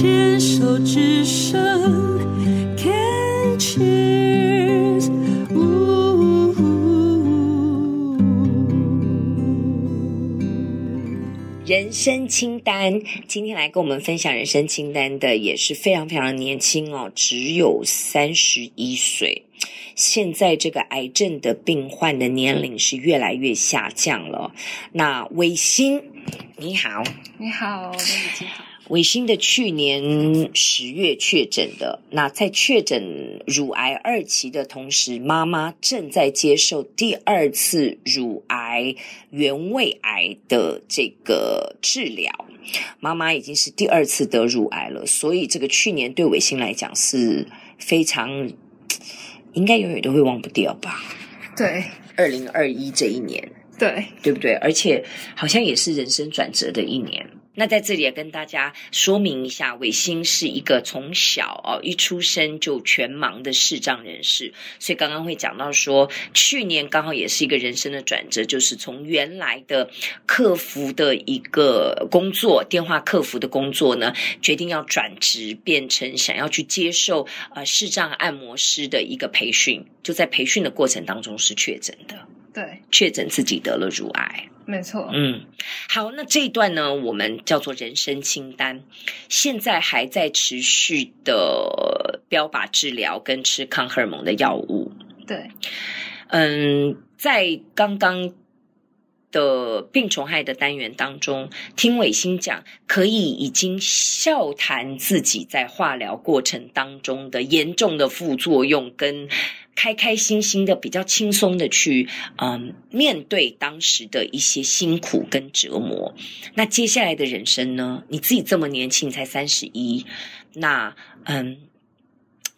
牵手之声，Can cheers，人生清单，今天来跟我们分享人生清单的也是非常非常年轻哦，只有三十一岁。现在这个癌症的病患的年龄是越来越下降了。那伟星，你好，你好，你好。伟星的去年十月确诊的，那在确诊乳癌二期的同时，妈妈正在接受第二次乳癌原位癌的这个治疗。妈妈已经是第二次得乳癌了，所以这个去年对伟星来讲是非常。应该永远都会忘不掉吧？对，二零二一这一年，对，对不对？而且好像也是人生转折的一年。那在这里也跟大家说明一下，伟星是一个从小哦一出生就全盲的视障人士，所以刚刚会讲到说，去年刚好也是一个人生的转折，就是从原来的客服的一个工作，电话客服的工作呢，决定要转职，变成想要去接受呃视障按摩师的一个培训，就在培训的过程当中是确诊的，对，确诊自己得了乳癌。没错，嗯，好，那这一段呢，我们叫做人生清单，现在还在持续的标靶治疗跟吃抗荷尔蒙的药物。对，嗯，在刚刚的病虫害的单元当中，听伟星讲，可以已经笑谈自己在化疗过程当中的严重的副作用跟。开开心心的，比较轻松的去，嗯，面对当时的一些辛苦跟折磨。那接下来的人生呢？你自己这么年轻，才三十一，那嗯，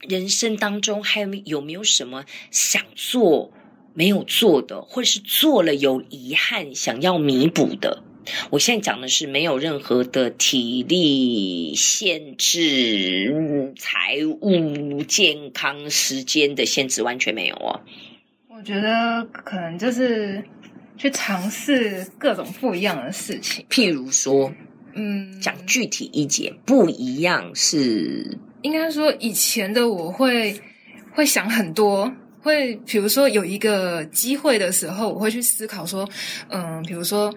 人生当中还有没有什么想做没有做的，或是做了有遗憾，想要弥补的？我现在讲的是没有任何的体力限制、财务、健康、时间的限制，完全没有哦。我觉得可能就是去尝试各种不一样的事情，譬如说，嗯，讲具体一点，不一样是应该说以前的我会会想很多，会比如说有一个机会的时候，我会去思考说，嗯，比如说。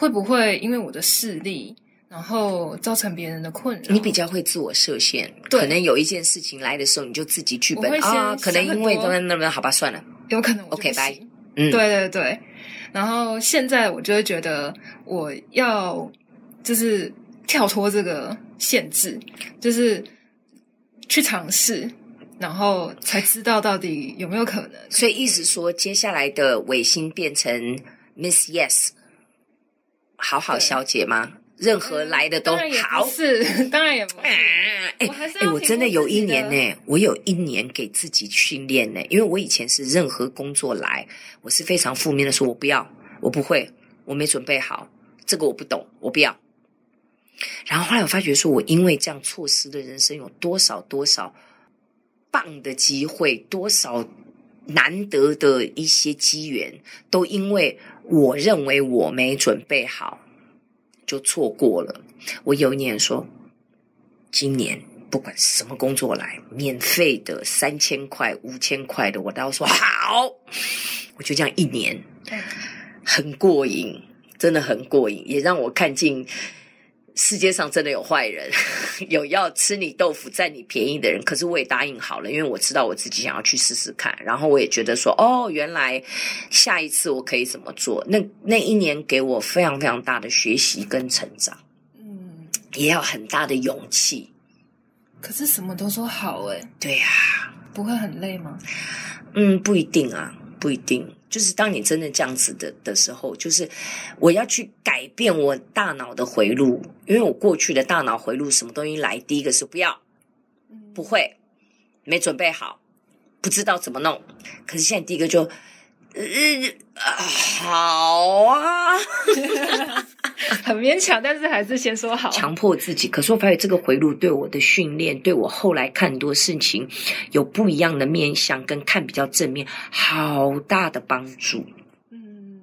会不会因为我的视力，然后造成别人的困扰？你比较会自我设限，对，可能有一件事情来的时候，你就自己剧本啊。可能因为那那那好吧，算了，有可能。OK，拜。嗯，对对对。然后现在我就会觉得，我要就是跳脱这个限制，就是去尝试，然后才知道到底有没有可能。所以意思说，接下来的伟星变成 Miss Yes。好好小姐吗？任何来的都好，是 当然也不是。哎哎，我真的有一年呢，我有一年给自己训练呢，因为我以前是任何工作来，我是非常负面的说，我不要，我不会，我没准备好，这个我不懂，我不要。然后后来我发觉，说我因为这样错失的人生有多少多少棒的机会，多少难得的一些机缘，都因为。我认为我没准备好，就错过了。我有一年说，今年不管什么工作来，免费的三千块、五千块的，我都要说好。我就这样一年，很过瘾，真的很过瘾，也让我看尽。世界上真的有坏人，有要吃你豆腐、占你便宜的人。可是我也答应好了，因为我知道我自己想要去试试看。然后我也觉得说，哦，原来下一次我可以怎么做？那那一年给我非常非常大的学习跟成长，嗯，也要很大的勇气。可是什么都说好诶，对呀，不会很累吗？嗯，不一定啊，不一定。就是当你真的这样子的的时候，就是我要去改变我大脑的回路，因为我过去的大脑回路什么东西来，第一个是不要，不会，没准备好，不知道怎么弄。可是现在第一个就，呃，好啊。很勉强，但是还是先说好。强迫自己，可是我发现这个回路对我的训练，对我后来看很多事情有不一样的面向，跟看比较正面，好大的帮助。嗯，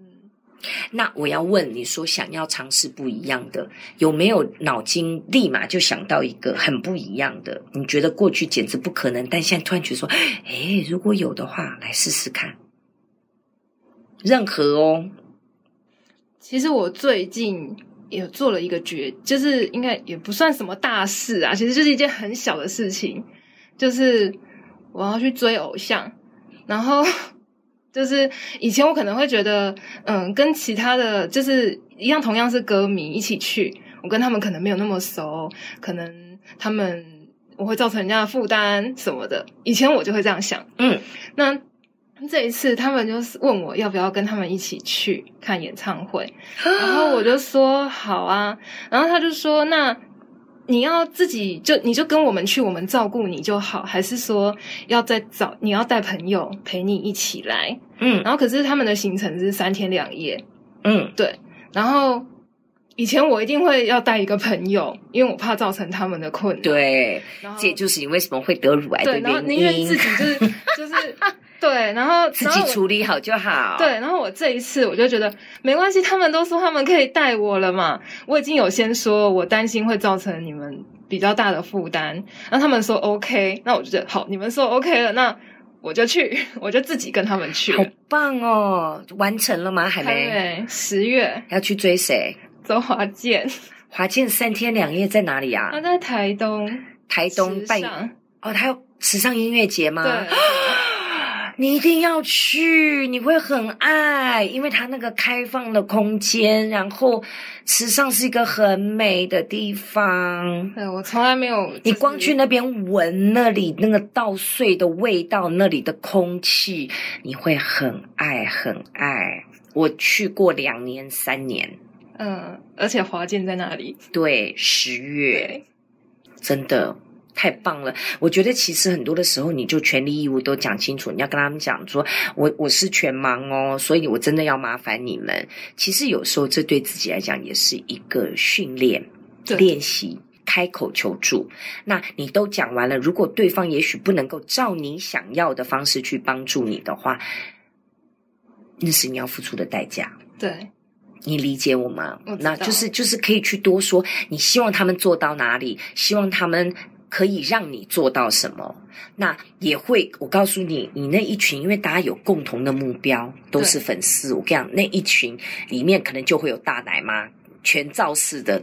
那我要问你说，想要尝试不一样的，有没有脑筋立马就想到一个很不一样的？你觉得过去简直不可能，但现在突然觉得说，哎，如果有的话，来试试看。任何哦。其实我最近也做了一个决，就是应该也不算什么大事啊，其实就是一件很小的事情，就是我要去追偶像，然后。就是以前我可能会觉得，嗯，跟其他的就是一样，同样是歌迷一起去，我跟他们可能没有那么熟，可能他们我会造成人家的负担什么的。以前我就会这样想，嗯，那这一次他们就是问我要不要跟他们一起去看演唱会，然后我就说好啊，然后他就说那。你要自己就你就跟我们去，我们照顾你就好，还是说要再找你要带朋友陪你一起来？嗯，然后可是他们的行程是三天两夜，嗯，对。然后以前我一定会要带一个朋友，因为我怕造成他们的困难。对，然后这也就是你为什么会得乳癌的原因。对，然后宁愿自己就是 就是。对，然后自己处理好就好。对，然后我这一次我就觉得没关系，他们都说他们可以带我了嘛。我已经有先说，我担心会造成你们比较大的负担。那他们说 OK，那我就觉得好，你们说 OK 了，那我就去，我就自己跟他们去。好棒哦！完成了吗？还没。十月要去追谁？周华健。华健三天两夜在哪里啊？他在台东。台东办哦，他有时尚音乐节吗？对。你一定要去，你会很爱，因为它那个开放的空间，然后池上是一个很美的地方。对，我从来没有，你光去那边闻那里那个稻穗的味道，那里的空气，你会很爱很爱。我去过两年三年，嗯，而且华健在那里。对，十月，真的。太棒了！我觉得其实很多的时候，你就权利义务都讲清楚。你要跟他们讲说，我我是全盲哦，所以我真的要麻烦你们。其实有时候这对自己来讲也是一个训练、练习，开口求助。那你都讲完了，如果对方也许不能够照你想要的方式去帮助你的话，那是你要付出的代价。对，你理解我吗？我那就是就是可以去多说，你希望他们做到哪里？希望他们。可以让你做到什么？那也会，我告诉你，你那一群，因为大家有共同的目标，都是粉丝。我跟你讲，那一群里面可能就会有大奶妈，全罩式的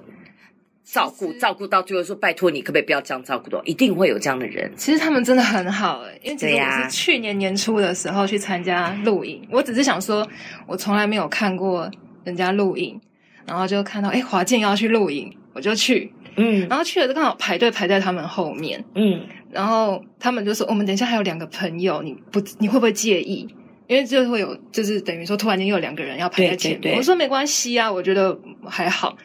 照顾，照顾到最后说：“拜托你，可不可以不要这样照顾的？”一定会有这样的人。其实他们真的很好诶，因为其实我是去年年初的时候去参加录影，我只是想说，我从来没有看过人家录影，然后就看到哎华健要去录影，我就去。嗯，然后去了就刚好排队排在他们后面，嗯，然后他们就说：“我们等一下还有两个朋友，你不你会不会介意？因为就会有就是等于说突然间又有两个人要排在前面。对对对”我说：“没关系啊，我觉得还好。”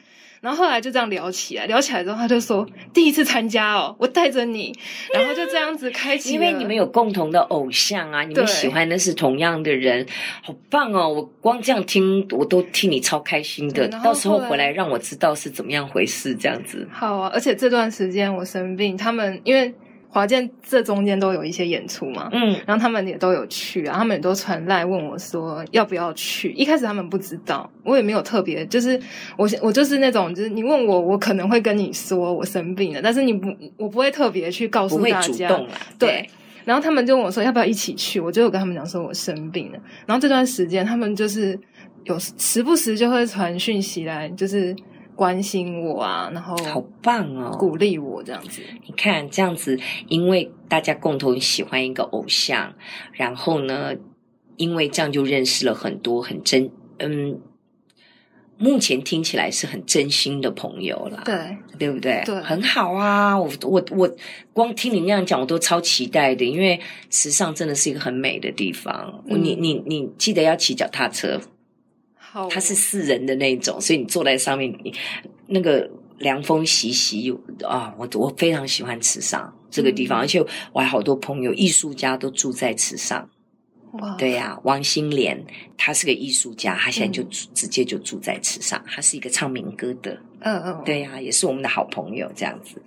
然后后来就这样聊起来，聊起来之后他就说：“第一次参加哦，我带着你。”然后就这样子开启。因为你们有共同的偶像啊，你们喜欢的是同样的人，好棒哦！我光这样听，我都替你超开心的。到时候回来让我知道是怎么样回事，这样子。好啊，而且这段时间我生病，他们因为。华健这中间都有一些演出嘛，嗯，然后他们也都有去，然后他们也都传来问我说要不要去。一开始他们不知道，我也没有特别，就是我我就是那种，就是你问我，我可能会跟你说我生病了，但是你不，我不会特别去告诉大家。对。对，然后他们就问我说要不要一起去，我就有跟他们讲说我生病了。然后这段时间他们就是有时不时就会传讯息来，就是。关心我啊，然后好棒哦，鼓励我这样子。你看这样子，因为大家共同喜欢一个偶像，然后呢，因为这样就认识了很多很真，嗯，目前听起来是很真心的朋友啦，对，对不对？对，很好啊。我我我光听你那样讲，我都超期待的，因为时尚真的是一个很美的地方。嗯，你你你记得要骑脚踏车。它是四人的那种，所以你坐在上面，你那个凉风习习啊，我我非常喜欢池上这个地方，嗯、而且我还好多朋友艺术家都住在池上。哇，对呀、啊，王心莲他是个艺术家，他现在就、嗯、直接就住在池上，他是一个唱民歌的。嗯嗯，对呀、啊，也是我们的好朋友，这样子。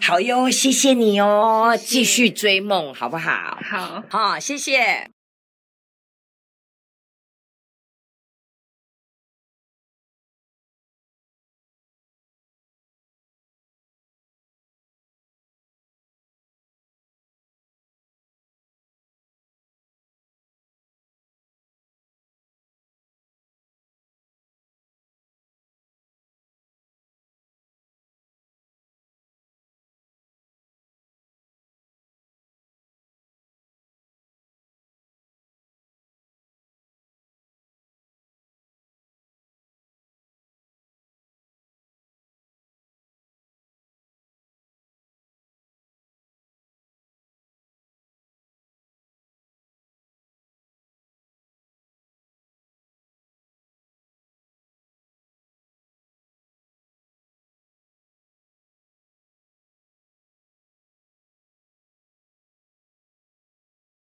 好哟，谢谢你哦，继续追梦好不好？好，好，谢谢。